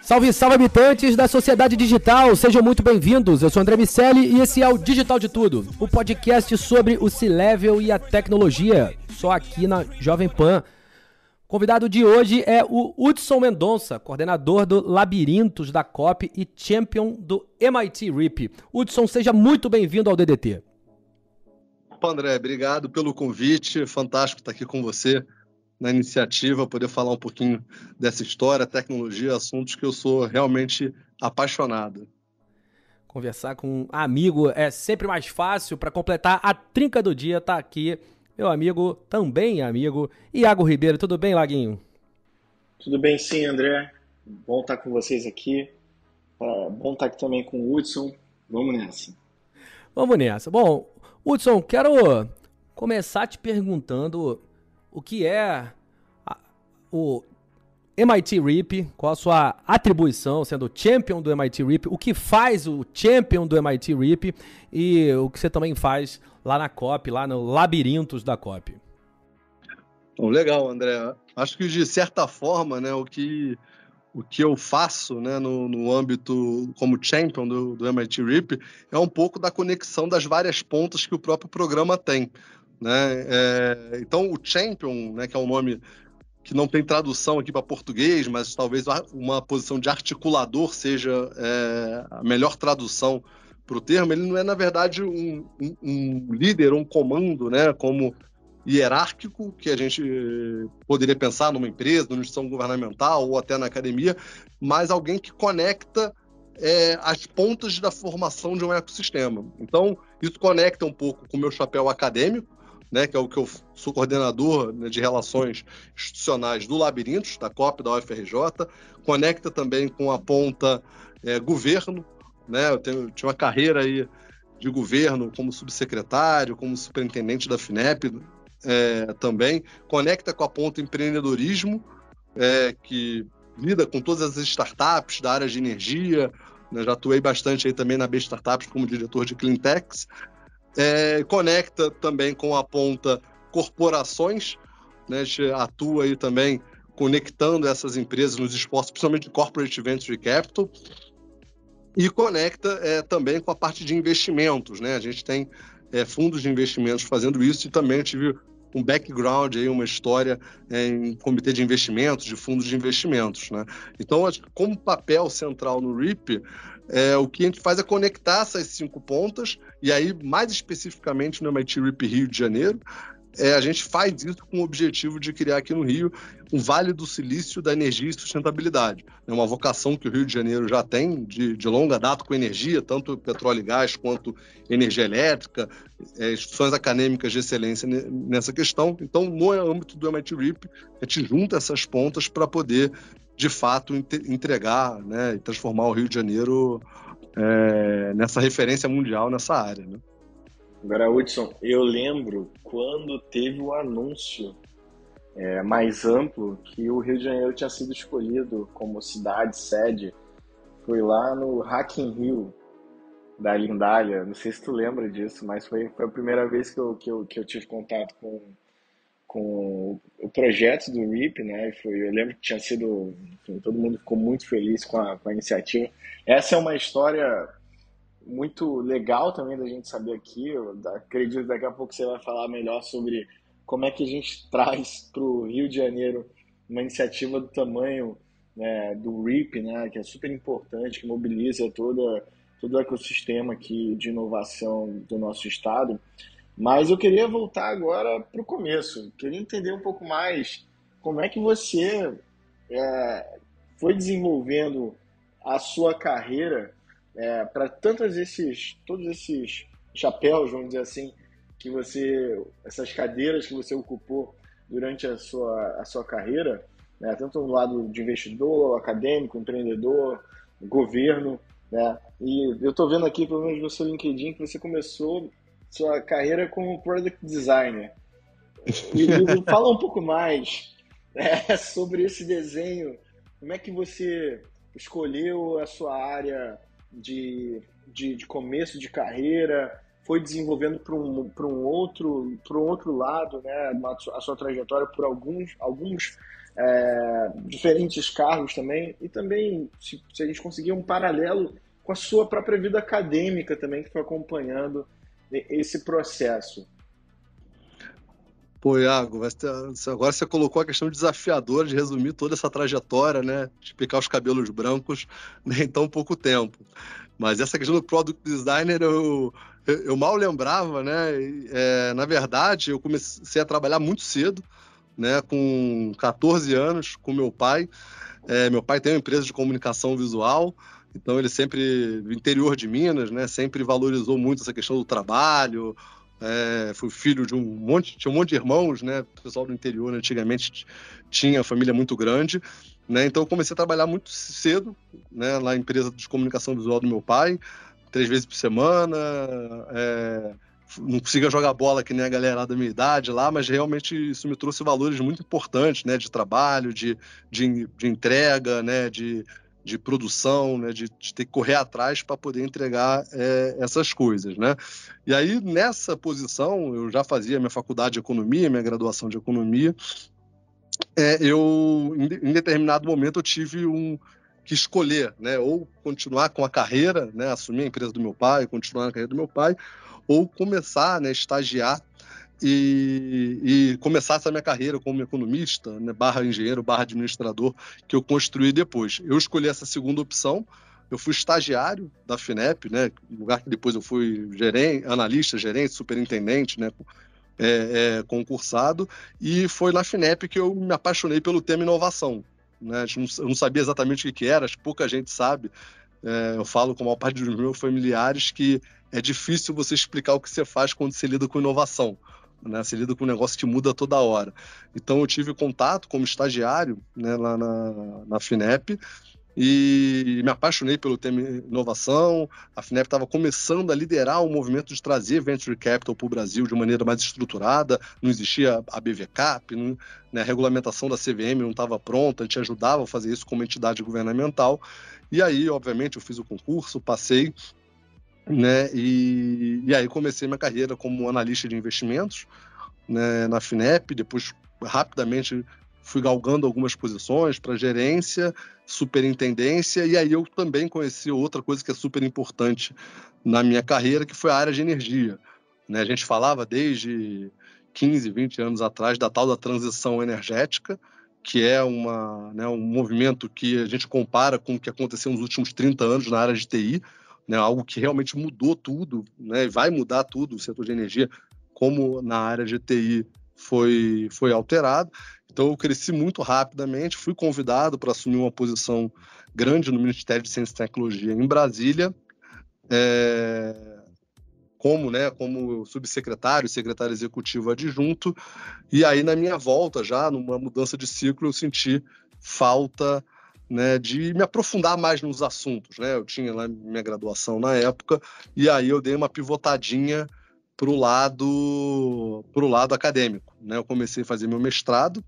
Salve, salve habitantes da sociedade digital, sejam muito bem-vindos. Eu sou André Miceli e esse é o Digital de Tudo, o podcast sobre o C-Level e a tecnologia, só aqui na Jovem Pan. O convidado de hoje é o Hudson Mendonça, coordenador do Labirintos da COP e champion do MIT RIP. Hudson, seja muito bem-vindo ao DDT. Opa, André, obrigado pelo convite. Fantástico estar aqui com você na iniciativa, poder falar um pouquinho dessa história, tecnologia, assuntos que eu sou realmente apaixonado. Conversar com um amigo é sempre mais fácil. Para completar a trinca do dia, tá aqui meu amigo, também amigo, Iago Ribeiro. Tudo bem, Laguinho? Tudo bem, sim, André. Bom estar com vocês aqui. Bom estar aqui também com o Hudson. Vamos nessa. Vamos nessa. Bom, Hudson, quero começar te perguntando o que é a, o MIT RIP, qual a sua atribuição, sendo champion do MIT RIP, o que faz o champion do MIT RIP e o que você também faz lá na COP, lá no Labirintos da COP. Legal, André. Acho que de certa forma, né, o que o que eu faço né, no, no âmbito como champion do, do MIT RIP é um pouco da conexão das várias pontas que o próprio programa tem. Né? É, então, o champion, né, que é um nome que não tem tradução aqui para português, mas talvez uma posição de articulador seja é, a melhor tradução para o termo. Ele não é, na verdade, um, um, um líder, um comando, né, como hierárquico que a gente poderia pensar numa empresa, numa instituição governamental ou até na academia, mas alguém que conecta é, as pontas da formação de um ecossistema. Então, isso conecta um pouco com o meu chapéu acadêmico, né, que é o que eu sou coordenador né, de relações institucionais do Labirintos, da COP, da UFRJ, conecta também com a ponta é, governo, né, eu, tenho, eu tinha uma carreira aí de governo como subsecretário, como superintendente da FINEP é, também, conecta com a ponta empreendedorismo, é, que lida com todas as startups da área de energia, né, já atuei bastante aí também na B Startups como diretor de Cleantechs, é, conecta também com a ponta corporações, né? a gente atua aí também conectando essas empresas nos esforços, principalmente de Corporate Venture Capital, e conecta é, também com a parte de investimentos. Né? A gente tem é, fundos de investimentos fazendo isso e também tive um background, aí, uma história é, em comitê de investimentos, de fundos de investimentos. Né? Então, como papel central no RIP, é, o que a gente faz é conectar essas cinco pontas, e aí, mais especificamente no MIT RIP Rio de Janeiro, é, a gente faz isso com o objetivo de criar aqui no Rio um Vale do Silício da Energia e Sustentabilidade. É uma vocação que o Rio de Janeiro já tem de, de longa data com energia, tanto petróleo e gás quanto energia elétrica, é, instituições acadêmicas de excelência nessa questão. Então, no âmbito do MIT RIP, a gente junta essas pontas para poder de fato entregar né, e transformar o Rio de Janeiro é, nessa referência mundial nessa área. Né? Agora, Hudson, eu lembro quando teve o anúncio é, mais amplo que o Rio de Janeiro tinha sido escolhido como cidade sede. Foi lá no Hacking Rio da Lindália. Não sei se tu lembra disso, mas foi, foi a primeira vez que eu, que eu, que eu tive contato com, com o projeto do RIP, né? Foi, eu lembro que tinha sido, enfim, todo mundo ficou muito feliz com a, com a iniciativa. Essa é uma história muito legal também da gente saber aqui. Eu acredito que daqui a pouco você vai falar melhor sobre como é que a gente traz para o Rio de Janeiro uma iniciativa do tamanho né, do RIP, né, que é super importante, que mobiliza toda, todo o ecossistema aqui de inovação do nosso estado. Mas eu queria voltar agora para o começo. Queria entender um pouco mais como é que você é, foi desenvolvendo a sua carreira é, para tantos esses, todos esses chapéus, vamos dizer assim, que você, essas cadeiras que você ocupou durante a sua, a sua carreira, né, tanto no lado de investidor, acadêmico, empreendedor, governo, né, e eu estou vendo aqui, pelo menos no seu LinkedIn, que você começou sua carreira como product designer. E, fala um pouco mais é, sobre esse desenho. Como é que você escolheu a sua área de, de, de começo de carreira? Foi desenvolvendo para um, um, outro, um outro lado né, a sua trajetória por alguns, alguns é, diferentes cargos também. E também, se, se a gente conseguir um paralelo com a sua própria vida acadêmica também, que foi acompanhando esse processo? Pô, Iago, agora você colocou a questão desafiadora de resumir toda essa trajetória, né? De picar os cabelos brancos em tão pouco tempo. Mas essa questão do product designer eu, eu mal lembrava, né? É, na verdade, eu comecei a trabalhar muito cedo, né? Com 14 anos, com meu pai. É, meu pai tem uma empresa de comunicação visual, então ele sempre, interior de Minas, né, sempre valorizou muito essa questão do trabalho. É, foi filho de um monte, tinha um monte de irmãos, né? O pessoal do interior antigamente tinha família muito grande, né? Então eu comecei a trabalhar muito cedo, né? Lá na empresa de comunicação visual do meu pai, três vezes por semana. É, não conseguia jogar bola que nem a galera da minha idade lá, mas realmente isso me trouxe valores muito importantes, né? De trabalho, de, de, de entrega, né? De, de produção, né, de, de, ter que correr atrás para poder entregar é, essas coisas, né? E aí nessa posição eu já fazia minha faculdade de economia, minha graduação de economia. É, eu em, em, determinado momento eu tive um que escolher, né, ou continuar com a carreira, né, assumir a empresa do meu pai, continuar na carreira do meu pai, ou começar, né, estagiar e, e começar essa minha carreira como economista, né, barra engenheiro, barra administrador, que eu construí depois. Eu escolhi essa segunda opção, eu fui estagiário da FINEP, né, lugar que depois eu fui gerente, analista, gerente, superintendente, né, é, é, concursado, e foi na FINEP que eu me apaixonei pelo tema inovação. Né, eu não sabia exatamente o que era, acho que pouca gente sabe. É, eu falo com a maior parte dos meus familiares que é difícil você explicar o que você faz quando você lida com inovação né? Você lida com um negócio que muda toda hora. Então eu tive contato como estagiário né, lá na, na FINEP e me apaixonei pelo tema inovação. A FINEP estava começando a liderar o movimento de trazer venture capital para o Brasil de maneira mais estruturada. Não existia a BVCAP, não, né, a regulamentação da CVM não estava pronta, a gente ajudava a fazer isso como entidade governamental. E aí, obviamente, eu fiz o concurso, passei né? E, e aí comecei minha carreira como analista de investimentos né, na FINEP, depois rapidamente fui galgando algumas posições para gerência, superintendência, e aí eu também conheci outra coisa que é super importante na minha carreira, que foi a área de energia. Né? A gente falava desde 15, 20 anos atrás da tal da transição energética, que é uma, né, um movimento que a gente compara com o que aconteceu nos últimos 30 anos na área de TI, né, algo que realmente mudou tudo, né, vai mudar tudo o setor de energia, como na área de TI foi, foi alterado. Então, eu cresci muito rapidamente, fui convidado para assumir uma posição grande no Ministério de Ciência e Tecnologia em Brasília, é, como, né, como subsecretário, secretário executivo adjunto, e aí na minha volta já, numa mudança de ciclo, eu senti falta né, de me aprofundar mais nos assuntos. Né? Eu tinha lá minha graduação na época, e aí eu dei uma pivotadinha para o lado, pro lado acadêmico. Né? Eu comecei a fazer meu mestrado.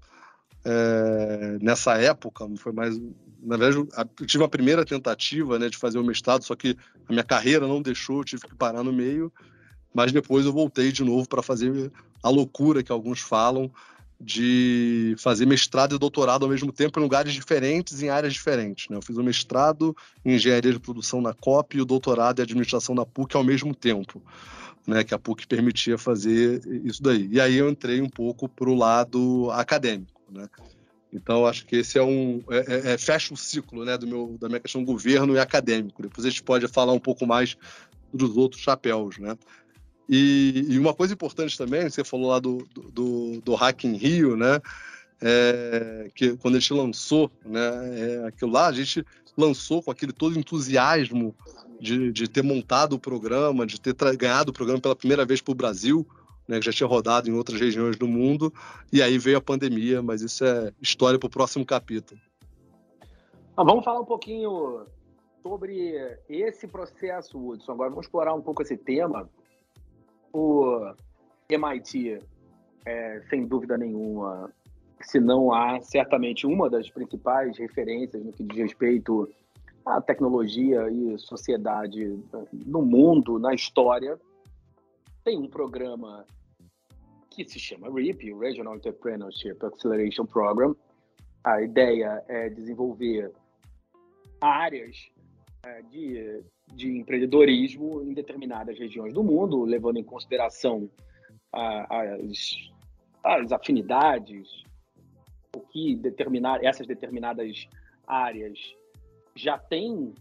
É, nessa época, foi mais. Na verdade, eu tive uma primeira tentativa né, de fazer o mestrado, só que a minha carreira não deixou, eu tive que parar no meio. Mas depois eu voltei de novo para fazer a loucura que alguns falam, de fazer mestrado e doutorado ao mesmo tempo em lugares diferentes, em áreas diferentes. Né? Eu fiz o mestrado em engenharia de produção na COP e o doutorado em administração na PUC ao mesmo tempo, né? que a PUC permitia fazer isso daí. E aí eu entrei um pouco para o lado acadêmico. Né? Então, acho que esse é um. É, é, é, fecha o ciclo né, do meu, da minha questão governo e acadêmico. Depois a gente pode falar um pouco mais dos outros chapéus. Né? E, e, uma coisa importante também, você falou lá do, do, do Hack in Rio, né? É, que quando a gente lançou né, é, aquilo lá, a gente lançou com aquele todo entusiasmo de, de ter montado o programa, de ter ganhado o programa pela primeira vez para o Brasil, né, que já tinha rodado em outras regiões do mundo, e aí veio a pandemia, mas isso é história para o próximo capítulo. Ah, vamos falar um pouquinho sobre esse processo, Hudson. Agora vamos explorar um pouco esse tema o MIT, é, sem dúvida nenhuma, se não há certamente uma das principais referências no que diz respeito à tecnologia e sociedade no mundo, na história, tem um programa que se chama REAP, Regional Entrepreneurship Acceleration Program. A ideia é desenvolver áreas de de empreendedorismo em determinadas regiões do mundo, levando em consideração as, as afinidades, o que determinar essas determinadas áreas já têm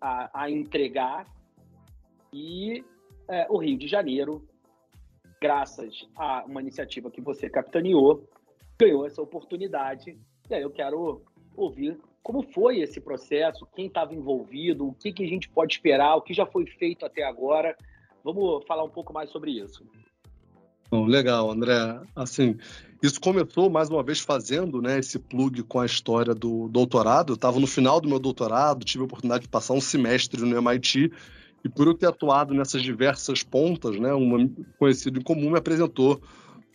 a, a entregar e é, o Rio de Janeiro, graças a uma iniciativa que você capitaneou, ganhou essa oportunidade. E aí eu quero ouvir como foi esse processo, quem estava envolvido, o que, que a gente pode esperar, o que já foi feito até agora. Vamos falar um pouco mais sobre isso. legal, André. Assim, isso começou mais uma vez fazendo né, esse plug com a história do doutorado. Eu estava no final do meu doutorado, tive a oportunidade de passar um semestre no MIT e por eu ter atuado nessas diversas pontas, né, um conhecido em comum me apresentou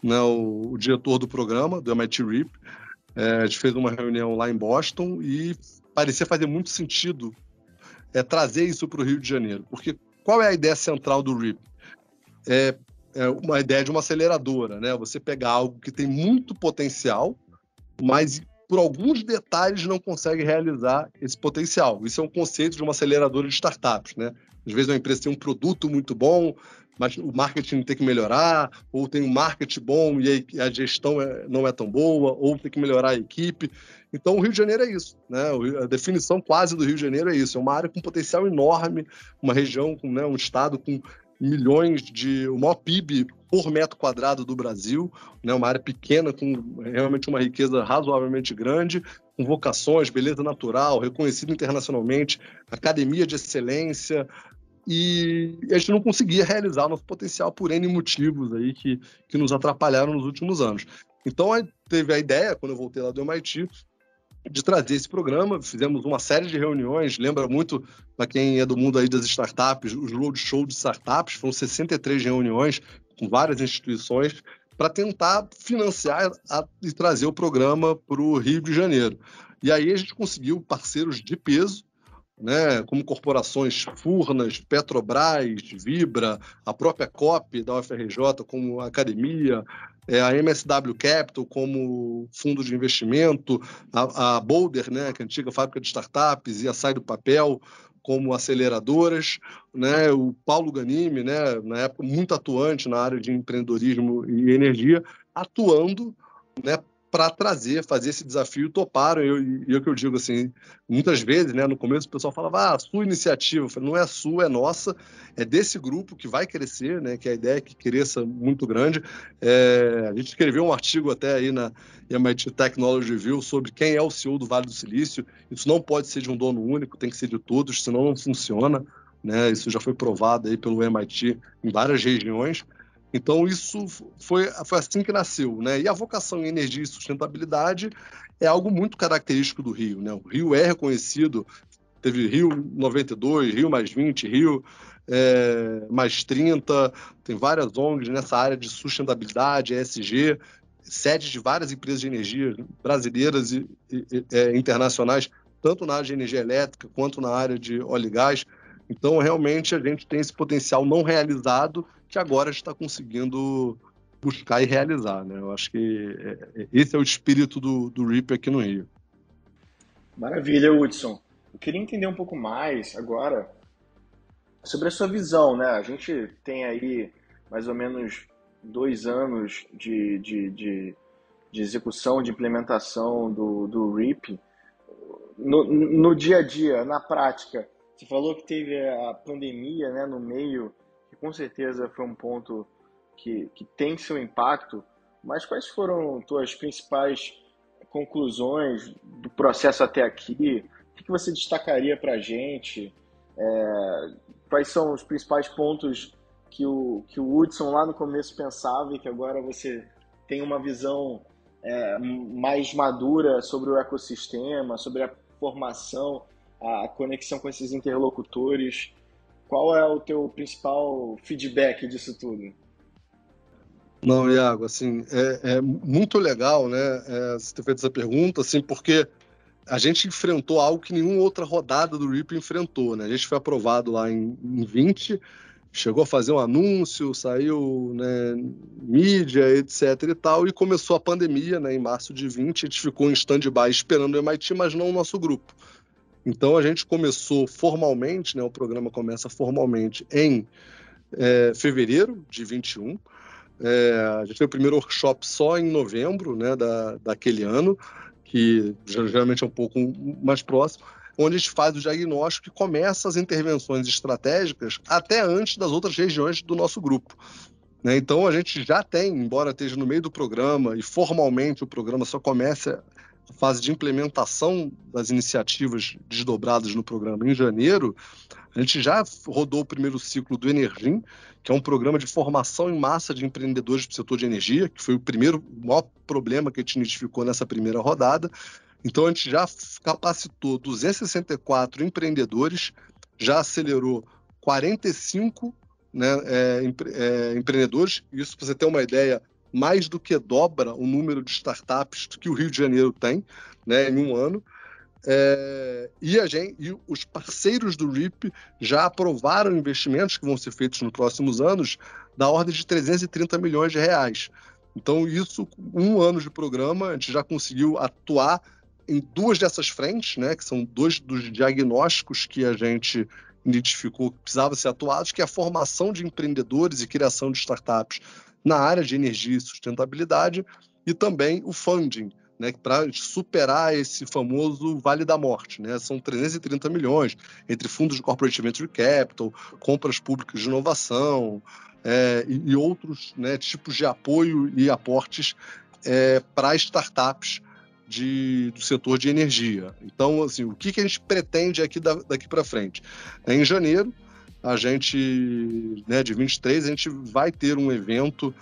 né, o, o diretor do programa do MIT RIP é, a gente fez uma reunião lá em Boston e parecia fazer muito sentido é, trazer isso para o Rio de Janeiro. Porque qual é a ideia central do RIP? É, é, uma ideia de uma aceleradora, né? Você pegar algo que tem muito potencial, mas por alguns detalhes não consegue realizar esse potencial. Isso é um conceito de uma aceleradora de startups, né? Às vezes uma empresa tem um produto muito bom, mas o marketing tem que melhorar, ou tem um marketing bom e a gestão é, não é tão boa, ou tem que melhorar a equipe. Então, o Rio de Janeiro é isso. Né? A definição quase do Rio de Janeiro é isso. É uma área com potencial enorme, uma região, com né, um estado com milhões de... o maior PIB por metro quadrado do Brasil, né? uma área pequena com realmente uma riqueza razoavelmente grande, com vocações, beleza natural, reconhecido internacionalmente, academia de excelência, e a gente não conseguia realizar nosso potencial por N motivos aí que, que nos atrapalharam nos últimos anos. Então, teve a ideia, quando eu voltei lá do MIT, de trazer esse programa. Fizemos uma série de reuniões, lembra muito, para quem é do mundo aí das startups, os roadshow de startups, foram 63 reuniões com várias instituições para tentar financiar a, e trazer o programa para o Rio de Janeiro. E aí a gente conseguiu parceiros de peso, né, como corporações Furnas, Petrobras, Vibra, a própria COP da UFRJ, como academia, é, a MSW Capital como fundo de investimento, a, a Boulder, né, que é a antiga fábrica de startups, e a Sai do Papel como aceleradoras, né, o Paulo Ganime, né, na época muito atuante na área de empreendedorismo e energia, atuando né, para trazer, fazer esse desafio, toparam. E eu, eu, que eu digo assim, muitas vezes, né, no começo o pessoal falava, ah, sua iniciativa. Eu falei, não é sua, é nossa, é desse grupo que vai crescer, né, que a ideia é que cresça muito grande. É, a gente escreveu um artigo até aí na MIT Technology Review sobre quem é o CEO do Vale do Silício. Isso não pode ser de um dono único, tem que ser de todos, senão não funciona. Né? Isso já foi provado aí pelo MIT em várias regiões. Então, isso foi, foi assim que nasceu. Né? E a vocação em energia e sustentabilidade é algo muito característico do Rio. Né? O Rio é reconhecido, teve Rio 92, Rio mais 20, Rio é, mais 30, tem várias ONGs nessa área de sustentabilidade, ESG, sedes de várias empresas de energia brasileiras e, e, e é, internacionais, tanto na área de energia elétrica quanto na área de óleo e gás. Então, realmente, a gente tem esse potencial não realizado que agora está conseguindo buscar e realizar. Né? Eu acho que é, é, esse é o espírito do, do RIP aqui no Rio. Maravilha, Hudson. Eu queria entender um pouco mais agora sobre a sua visão. Né? A gente tem aí mais ou menos dois anos de, de, de, de execução, de implementação do, do RIP. No, no dia a dia, na prática, você falou que teve a pandemia né, no meio, que com certeza foi um ponto que, que tem seu impacto, mas quais foram tuas principais conclusões do processo até aqui? O que você destacaria para a gente? É, quais são os principais pontos que o, que o Hudson lá no começo pensava e que agora você tem uma visão é, mais madura sobre o ecossistema, sobre a formação, a conexão com esses interlocutores? Qual é o teu principal feedback disso tudo? Não, Iago, assim, é, é muito legal, né, é, você ter feito essa pergunta, assim, porque a gente enfrentou algo que nenhuma outra rodada do RIP enfrentou, né? A gente foi aprovado lá em, em 20, chegou a fazer um anúncio, saiu né, mídia, etc e tal, e começou a pandemia, né, em março de 20, a gente ficou em stand-by esperando o MIT, mas não o nosso grupo. Então a gente começou formalmente, né, o programa começa formalmente em é, fevereiro de 21, é, a gente fez o primeiro workshop só em novembro né, da, daquele ano, que geralmente é um pouco mais próximo, onde a gente faz o diagnóstico e começa as intervenções estratégicas até antes das outras regiões do nosso grupo. Né? Então a gente já tem, embora esteja no meio do programa e formalmente o programa só começa a fase de implementação das iniciativas desdobradas no programa em janeiro, a gente já rodou o primeiro ciclo do Energim, que é um programa de formação em massa de empreendedores do setor de energia, que foi o primeiro o maior problema que a gente identificou nessa primeira rodada. Então a gente já capacitou 264 empreendedores, já acelerou 45 né, é, é, empreendedores. Isso, para você ter uma ideia, mais do que dobra o número de startups que o Rio de Janeiro tem né, em um ano. É, e, a gente, e os parceiros do RIP já aprovaram investimentos que vão ser feitos nos próximos anos da ordem de 330 milhões de reais. Então, isso, um ano de programa, a gente já conseguiu atuar em duas dessas frentes, né, que são dois dos diagnósticos que a gente identificou que precisava ser atuados, que é a formação de empreendedores e criação de startups na área de energia e sustentabilidade, e também o funding, né, para superar esse famoso Vale da Morte. Né? São 330 milhões entre fundos de corporate venture capital, compras públicas de inovação é, e, e, outros né, tipos de apoio e aportes é, para startups de, do setor de energia. Então, assim, o que, que a gente pretende aqui da, daqui para frente? É, em janeiro, a gente, né, de 23, a gente vai ter um evento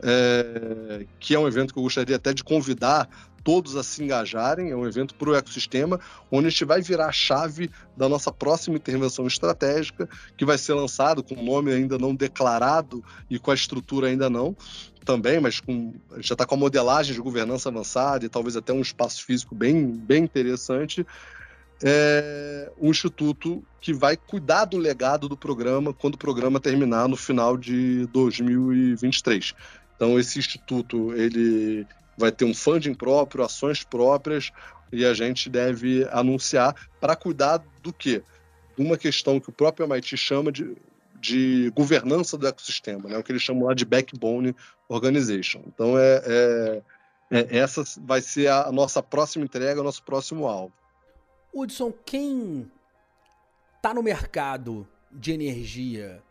é, que é um evento que eu gostaria até de convidar todos a se engajarem. É um evento para o ecossistema, onde a gente vai virar a chave da nossa próxima intervenção estratégica, que vai ser lançado com o nome ainda não declarado e com a estrutura ainda não também, mas com, já está com a modelagem de governança avançada e talvez até um espaço físico bem, bem interessante. É um instituto que vai cuidar do legado do programa quando o programa terminar no final de 2023. Então esse instituto ele vai ter um funding próprio, ações próprias, e a gente deve anunciar para cuidar do quê? Uma questão que o próprio MIT chama de, de governança do ecossistema, né? o que eles chamam lá de backbone organization. Então, é, é, é essa vai ser a nossa próxima entrega, o nosso próximo alvo. Hudson, quem está no mercado de energia,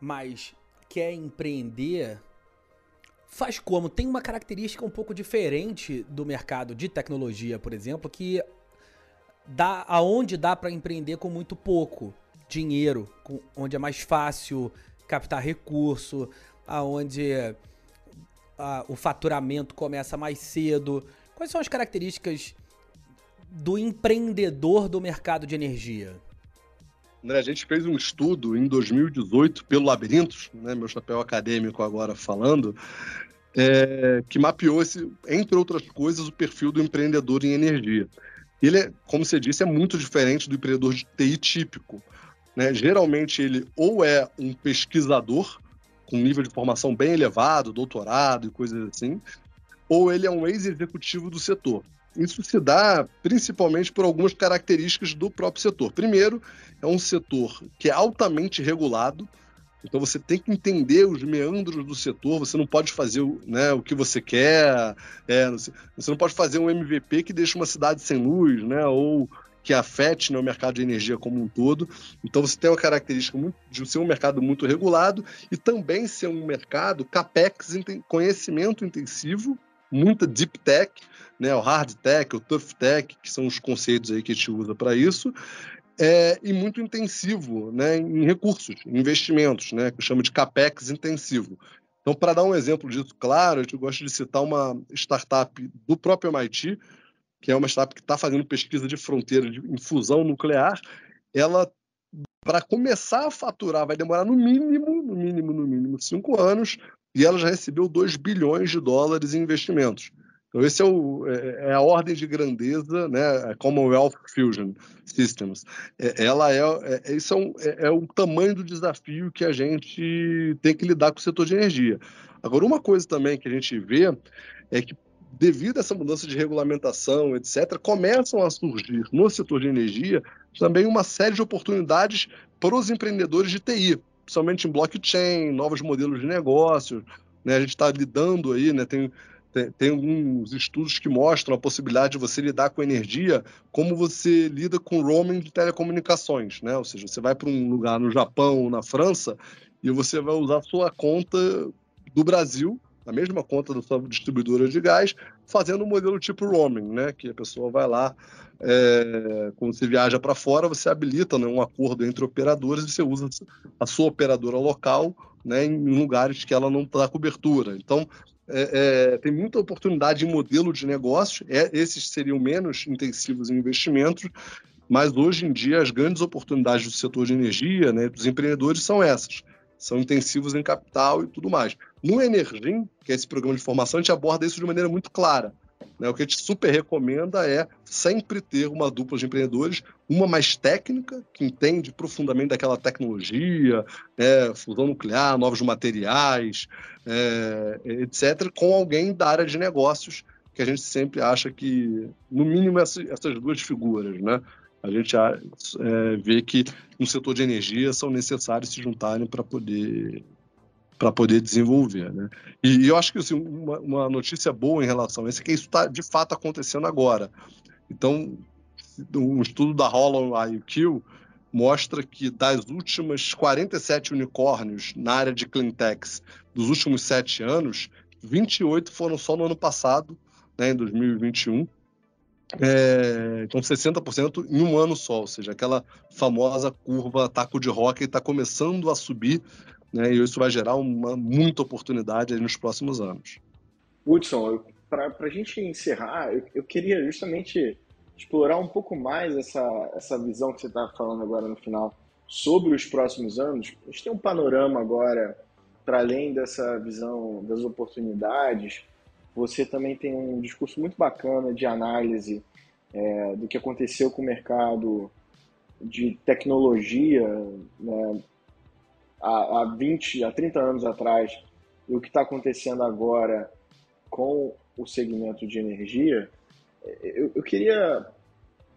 mas quer empreender, faz como? Tem uma característica um pouco diferente do mercado de tecnologia, por exemplo, que dá aonde dá para empreender com muito pouco dinheiro, com, onde é mais fácil captar recurso, aonde a, o faturamento começa mais cedo. Quais são as características do empreendedor do mercado de energia? André, a gente fez um estudo em 2018 pelo Labirintos, né, meu chapéu acadêmico agora falando, é, que mapeou, esse, entre outras coisas, o perfil do empreendedor em energia. Ele, é, como você disse, é muito diferente do empreendedor de TI típico. Né? Geralmente ele ou é um pesquisador, com nível de formação bem elevado, doutorado e coisas assim, ou ele é um ex-executivo do setor. Isso se dá principalmente por algumas características do próprio setor. Primeiro, é um setor que é altamente regulado, então você tem que entender os meandros do setor, você não pode fazer né, o que você quer, é, você não pode fazer um MVP que deixa uma cidade sem luz, né, ou que afete né, o mercado de energia como um todo. Então você tem uma característica de ser um mercado muito regulado e também ser um mercado capex, conhecimento intensivo, muita deep tech, né, o hard tech, o tough tech, que são os conceitos aí que a gente usa para isso, é, e muito intensivo né, em recursos, em investimentos, né, que eu chamo de capex intensivo. Então, para dar um exemplo disso claro, eu gosto de citar uma startup do próprio MIT, que é uma startup que está fazendo pesquisa de fronteira de, em fusão nuclear. Ela, para começar a faturar, vai demorar no mínimo, no mínimo, no mínimo, cinco anos, e ela já recebeu 2 bilhões de dólares em investimentos. Então, esse é, é, é, a ordem de grandeza, né? A Commonwealth Fusion Systems. É, ela é, é, isso é, um, é, é o tamanho do desafio que a gente tem que lidar com o setor de energia. Agora, uma coisa também que a gente vê é que, devido a essa mudança de regulamentação, etc., começam a surgir no setor de energia também uma série de oportunidades para os empreendedores de TI, principalmente em blockchain, novos modelos de negócios. Né? A gente está lidando aí, né? tem tem, tem alguns estudos que mostram a possibilidade de você lidar com energia como você lida com roaming de telecomunicações, né? Ou seja, você vai para um lugar no Japão ou na França e você vai usar sua conta do Brasil, a mesma conta da sua distribuidora de gás, fazendo um modelo tipo roaming, né? Que a pessoa vai lá, é, quando você viaja para fora, você habilita né, um acordo entre operadores e você usa a sua operadora local né, em lugares que ela não dá cobertura. Então, é, é, tem muita oportunidade em modelo de negócio, é, esses seriam menos intensivos em investimentos, mas hoje em dia as grandes oportunidades do setor de energia, né, dos empreendedores, são essas. São intensivos em capital e tudo mais. No Energim, que é esse programa de formação, a gente aborda isso de maneira muito clara. Né? O que a gente super recomenda é sempre ter uma dupla de empreendedores, uma mais técnica, que entende profundamente daquela tecnologia, né? fusão nuclear, novos materiais, é, etc., com alguém da área de negócios, que a gente sempre acha que, no mínimo, essas, duas figuras, né? A gente é, vê que no setor de energia são necessários se juntarem para poder para poder desenvolver. Né? E, eu acho que assim, uma, uma, notícia boa em relação a isso é que isso está de fato acontecendo agora. Então, um estudo da Hollow IQ mostra que das últimas 47 unicórnios na área de cleantechs dos últimos sete anos, 28 foram só no ano passado, né, em 2021. É, então, 60% em um ano só, ou seja, aquela famosa curva taco de rock está começando a subir né, e isso vai gerar uma muita oportunidade nos próximos anos. Hudson, para a gente encerrar, eu, eu, queria justamente explorar um pouco mais essa, essa visão que você está falando agora no final sobre os próximos anos. A gente tem um panorama agora, para além dessa visão das oportunidades, você também tem um discurso muito bacana de análise é, do que aconteceu com o mercado de tecnologia, né, há, há 20, há 30 anos atrás e o que está acontecendo agora com o segmento de energia, eu, eu queria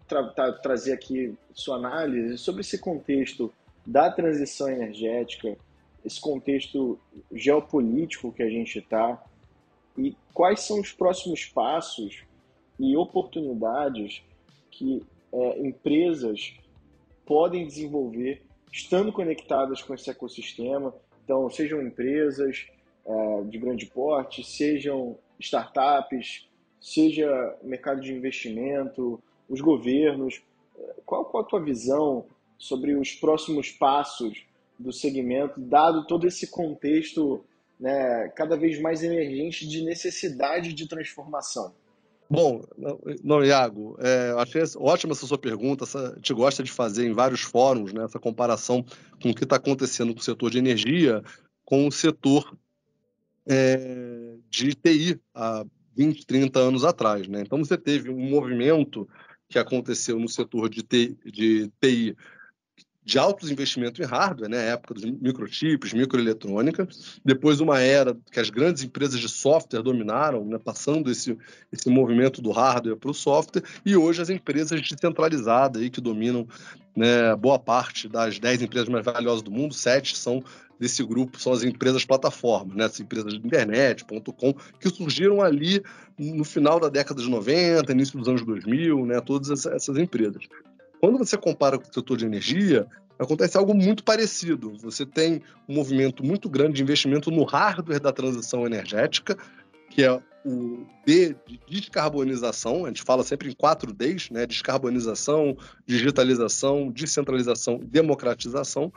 tra tra trazer aqui sua análise sobre esse contexto da transição energética, esse contexto geopolítico que a gente está e quais são os próximos passos e oportunidades que é, empresas podem desenvolver estando conectadas com esse ecossistema. Então, sejam empresas é, de grande porte, sejam startups, seja mercado de investimento, os governos. Qual, qual a tua visão sobre os próximos passos do segmento, dado todo esse contexto né, cada vez mais emergente de necessidade de transformação? Bom, não, Iago, é, achei ótima essa sua pergunta. Essa, a gente gosta de fazer em vários fóruns né, essa comparação com o que está acontecendo com o setor de energia com o setor é, de TI há 20, 30 anos atrás. Né? Então, você teve um movimento que aconteceu no setor de TI, de TI de altos investimentos em hardware, né, época dos microchips, microeletrônica, depois uma era que as grandes empresas de software dominaram, né, passando esse, esse movimento do hardware para o software, e hoje as empresas descentralizadas aí que dominam né, boa parte das 10 empresas mais valiosas do mundo, sete são desse grupo, são as empresas plataformas, né, as empresas de internet, .com, que surgiram ali no final da década de 90, início dos anos 2000, né, todas essas empresas. Quando você compara com o setor de energia, acontece algo muito parecido. Você tem um movimento muito grande de investimento no hardware da transição energética, que é o D de descarbonização, a gente fala sempre em quatro Ds, né? descarbonização, digitalização, descentralização e democratização.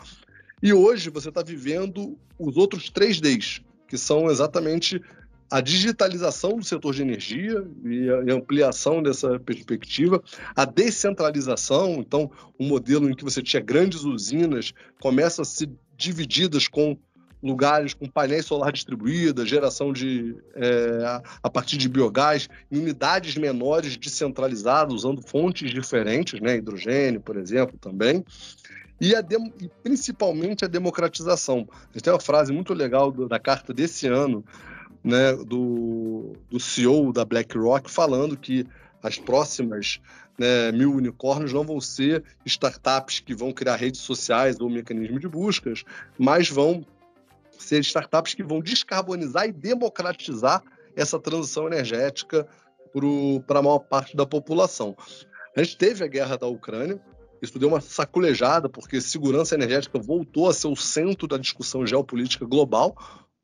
E hoje você está vivendo os outros três Ds, que são exatamente a digitalização do setor de energia e a ampliação dessa perspectiva, a descentralização, então, um modelo em que você tinha grandes usinas começa a ser divididas com lugares com painéis solar distribuídos, geração de é, a partir de biogás, em unidades menores descentralizadas, usando fontes diferentes, né, hidrogênio, por exemplo, também. E, a e principalmente a democratização. Tem uma frase muito legal da carta desse ano, né, do, do CEO da BlackRock falando que as próximas né, mil unicórnios não vão ser startups que vão criar redes sociais ou mecanismos de buscas, mas vão ser startups que vão descarbonizar e democratizar essa transição energética para a maior parte da população. A gente teve a guerra da Ucrânia, isso deu uma saculejada, porque segurança energética voltou a ser o centro da discussão geopolítica global.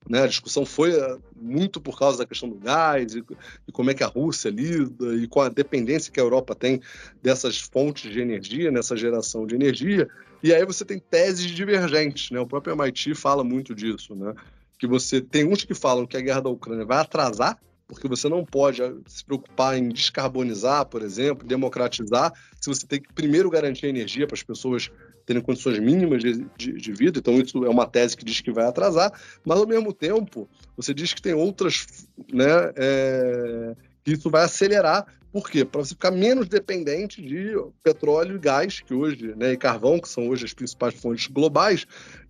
Né? A discussão foi eh, muito por causa da questão do gás e, e, como é que a Rússia lida e com a dependência que a Europa tem dessas fontes de energia, nessa geração de energia. E aí você tem teses divergentes. Né? O próprio MIT fala muito disso. Né? Que você tem uns que falam que a guerra da Ucrânia vai atrasar porque você não pode eh, se preocupar em descarbonizar, por exemplo, democratizar, se você tem que primeiro garantir energia para as pessoas terem condições mínimas de, de, de, vida. Então, isso é uma tese que diz que vai atrasar, mas ao mesmo tempo, você diz que tem outras, né, é, que isso vai acelerar. Por quê? Para você ficar menos dependente de petróleo e gás, que hoje, né, e carvão, que são hoje as principais fontes globais,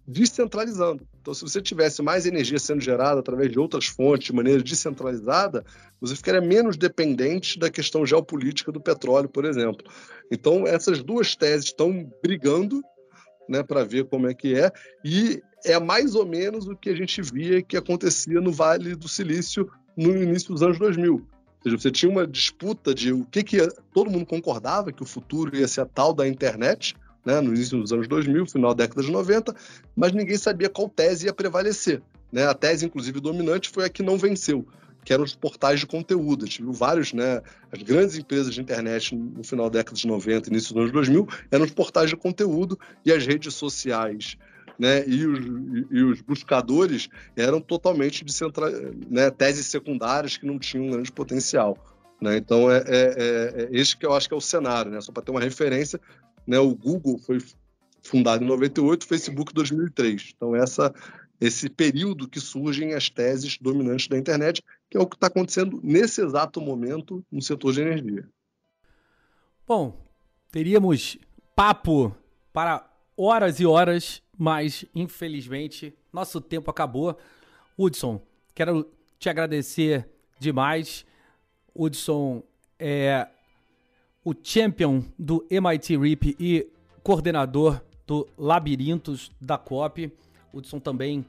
descentralizando. Então, se você tivesse mais energia sendo gerada através de outras fontes, de maneira descentralizada, você ficaria menos dependente da questão geopolítica do petróleo, por exemplo. Então, essas duas teses estão brigando né, para ver como é que é, e é mais ou menos o que a gente via que acontecia no Vale do Silício no início dos anos 2000. Ou seja, você tinha uma disputa de o que, que todo mundo concordava que o futuro ia ser tal da internet, né, no início dos anos 2000, final da década de 90, mas ninguém sabia qual tese ia prevalecer. Né? A tese, inclusive, dominante foi a que não venceu, que eram os portais de conteúdo. A gente viu vários, né, as grandes empresas de internet no final da década de 90, início dos anos 2000, eram os portais de conteúdo e as redes sociais né, e, os, e, os, buscadores eram totalmente de centra, né, teses secundárias que não tinham grande potencial. Né? Então, é, é, é, é, esse que eu acho que é o cenário, né? só para ter uma referência. Né, o Google foi fundado em 98, o Facebook em 2003. Então, essa, esse período que surgem as teses dominantes da internet, que é o que está acontecendo nesse exato momento no setor de energia. Bom, teríamos papo para horas e horas, mas infelizmente nosso tempo acabou. Hudson, quero te agradecer demais. Hudson é o champion do MIT RIP e coordenador do Labirintos da COP. Hudson também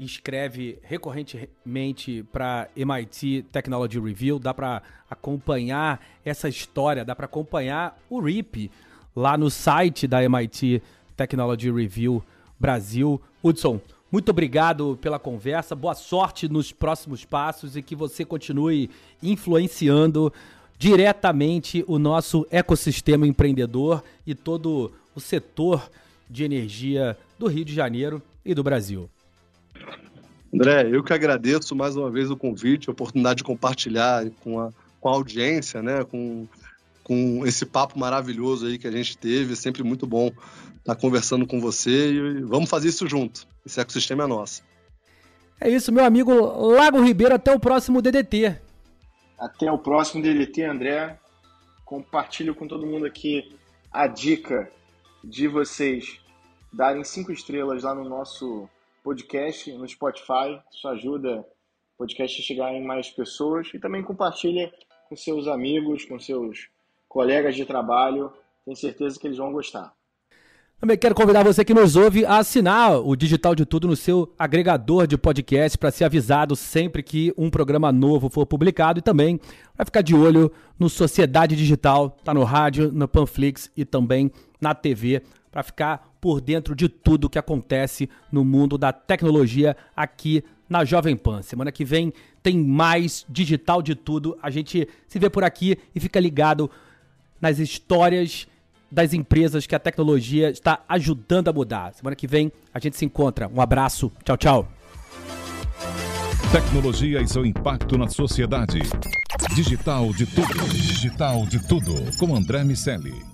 escreve recorrentemente para MIT Technology Review. Dá para acompanhar essa história, dá para acompanhar o RIP lá no site da MIT Technology Review Brasil. Hudson, muito obrigado pela conversa, boa sorte nos próximos passos e que você continue influenciando diretamente o nosso ecossistema empreendedor e todo o setor de energia do Rio de Janeiro e do Brasil. André, eu que agradeço mais uma vez o convite, a oportunidade de compartilhar com a, com a audiência, né, com, com esse papo maravilhoso aí que a gente teve. É sempre muito bom estar conversando com você e vamos fazer isso junto. Esse ecossistema é nosso. É isso, meu amigo Lago Ribeiro. Até o próximo DDT. Até o próximo DDT, André. Compartilho com todo mundo aqui a dica de vocês darem cinco estrelas lá no nosso podcast, no Spotify. Isso ajuda o podcast a chegar em mais pessoas e também compartilha com seus amigos, com seus colegas de trabalho. Tenho certeza que eles vão gostar. Também quero convidar você que nos ouve a assinar o Digital de Tudo no seu agregador de podcast para ser avisado sempre que um programa novo for publicado e também vai ficar de olho no Sociedade Digital, tá no rádio, no Panflix e também na TV para ficar por dentro de tudo que acontece no mundo da tecnologia aqui na Jovem Pan. Semana que vem tem mais Digital de Tudo. A gente se vê por aqui e fica ligado nas histórias das empresas que a tecnologia está ajudando a mudar. Semana que vem a gente se encontra. Um abraço. Tchau, tchau. Tecnologia e seu impacto na sociedade. Digital de tudo. Digital de tudo. Com André Miscelli.